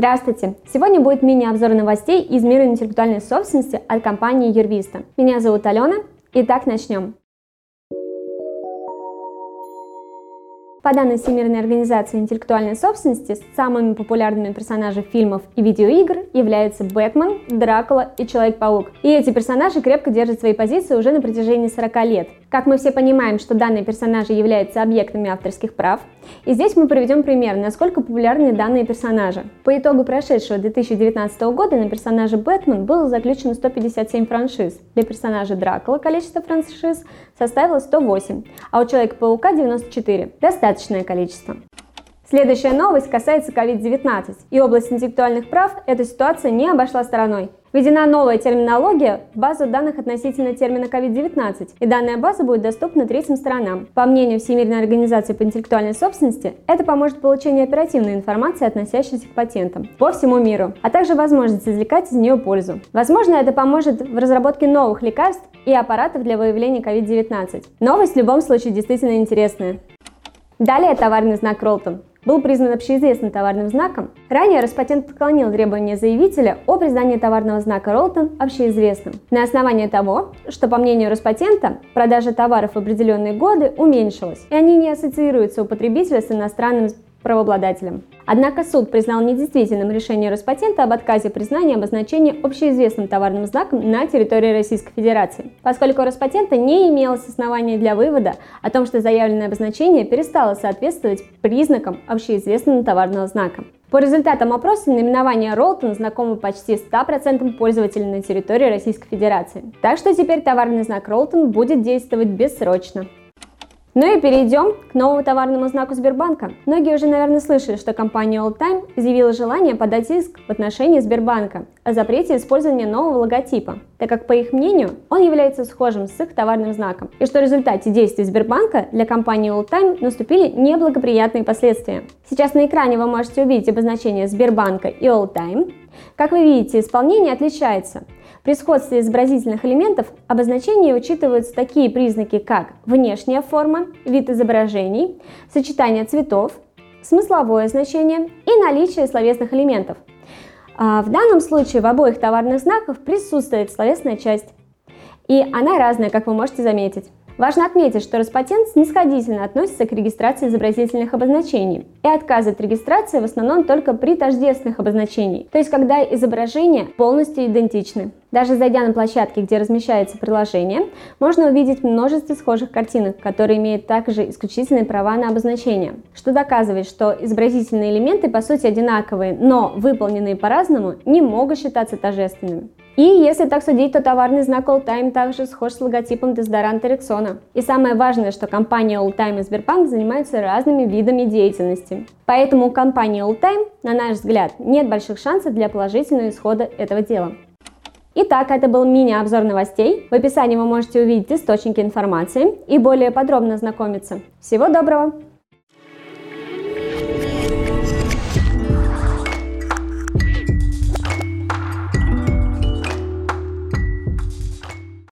Здравствуйте! Сегодня будет мини-обзор новостей из мира интеллектуальной собственности от компании Юрвиста. Меня зовут Алена. Итак, начнем. По данным Всемирной организации интеллектуальной собственности, самыми популярными персонажами фильмов и видеоигр являются Бэтмен, Дракула и Человек-паук. И эти персонажи крепко держат свои позиции уже на протяжении 40 лет. Как мы все понимаем, что данные персонажи являются объектами авторских прав, и здесь мы приведем пример, насколько популярны данные персонажи. По итогу прошедшего 2019 года на персонаже Бэтмен было заключено 157 франшиз. Для персонажа Дракула количество франшиз составило 108, а у Человека-паука 94. Достаточное количество. Следующая новость касается COVID-19. И область интеллектуальных прав эта ситуация не обошла стороной. Введена новая терминология в базу данных относительно термина COVID-19, и данная база будет доступна третьим сторонам. По мнению Всемирной организации по интеллектуальной собственности, это поможет в получению оперативной информации, относящейся к патентам по всему миру, а также возможность извлекать из нее пользу. Возможно, это поможет в разработке новых лекарств и аппаратов для выявления COVID-19. Новость в любом случае действительно интересная. Далее товарный знак Ролтон был признан общеизвестным товарным знаком. Ранее Роспатент отклонил требования заявителя о признании товарного знака Ролтон общеизвестным на основании того, что, по мнению Роспатента, продажа товаров в определенные годы уменьшилась, и они не ассоциируются у потребителя с иностранным правообладателем. Однако суд признал недействительным решение Роспатента об отказе признания обозначения общеизвестным товарным знаком на территории Российской Федерации, поскольку Роспатента не имелось оснований для вывода о том, что заявленное обозначение перестало соответствовать признакам общеизвестного товарного знака. По результатам опроса наименование Ролтон знакомо почти 100% пользователей на территории Российской Федерации. Так что теперь товарный знак Ролтон будет действовать бессрочно. Ну и перейдем к новому товарному знаку Сбербанка. Многие уже, наверное, слышали, что компания Alltime изъявила желание подать иск в отношении Сбербанка о запрете использования нового логотипа, так как, по их мнению, он является схожим с их товарным знаком, и что в результате действий Сбербанка для компании Alltime наступили неблагоприятные последствия. Сейчас на экране вы можете увидеть обозначение Сбербанка и Alltime. Как вы видите, исполнение отличается – при сходстве изобразительных элементов обозначения учитываются такие признаки, как внешняя форма, вид изображений, сочетание цветов, смысловое значение и наличие словесных элементов. А, в данном случае в обоих товарных знаках присутствует словесная часть, и она разная, как вы можете заметить. Важно отметить, что Роспатент снисходительно относится к регистрации изобразительных обозначений и отказывает регистрации в основном только при тождественных обозначениях, то есть когда изображения полностью идентичны. Даже зайдя на площадки, где размещается приложение, можно увидеть множество схожих картинок, которые имеют также исключительные права на обозначение, что доказывает, что изобразительные элементы по сути одинаковые, но выполненные по-разному не могут считаться тождественными. И если так судить, то товарный знак Alltime также схож с логотипом дезодоранта Рексона. И самое важное, что компания Alltime и Сбербанк занимаются разными видами деятельности. Поэтому у компании Alltime, на наш взгляд, нет больших шансов для положительного исхода этого дела. Итак, это был мини-обзор новостей. В описании вы можете увидеть источники информации и более подробно ознакомиться. Всего доброго!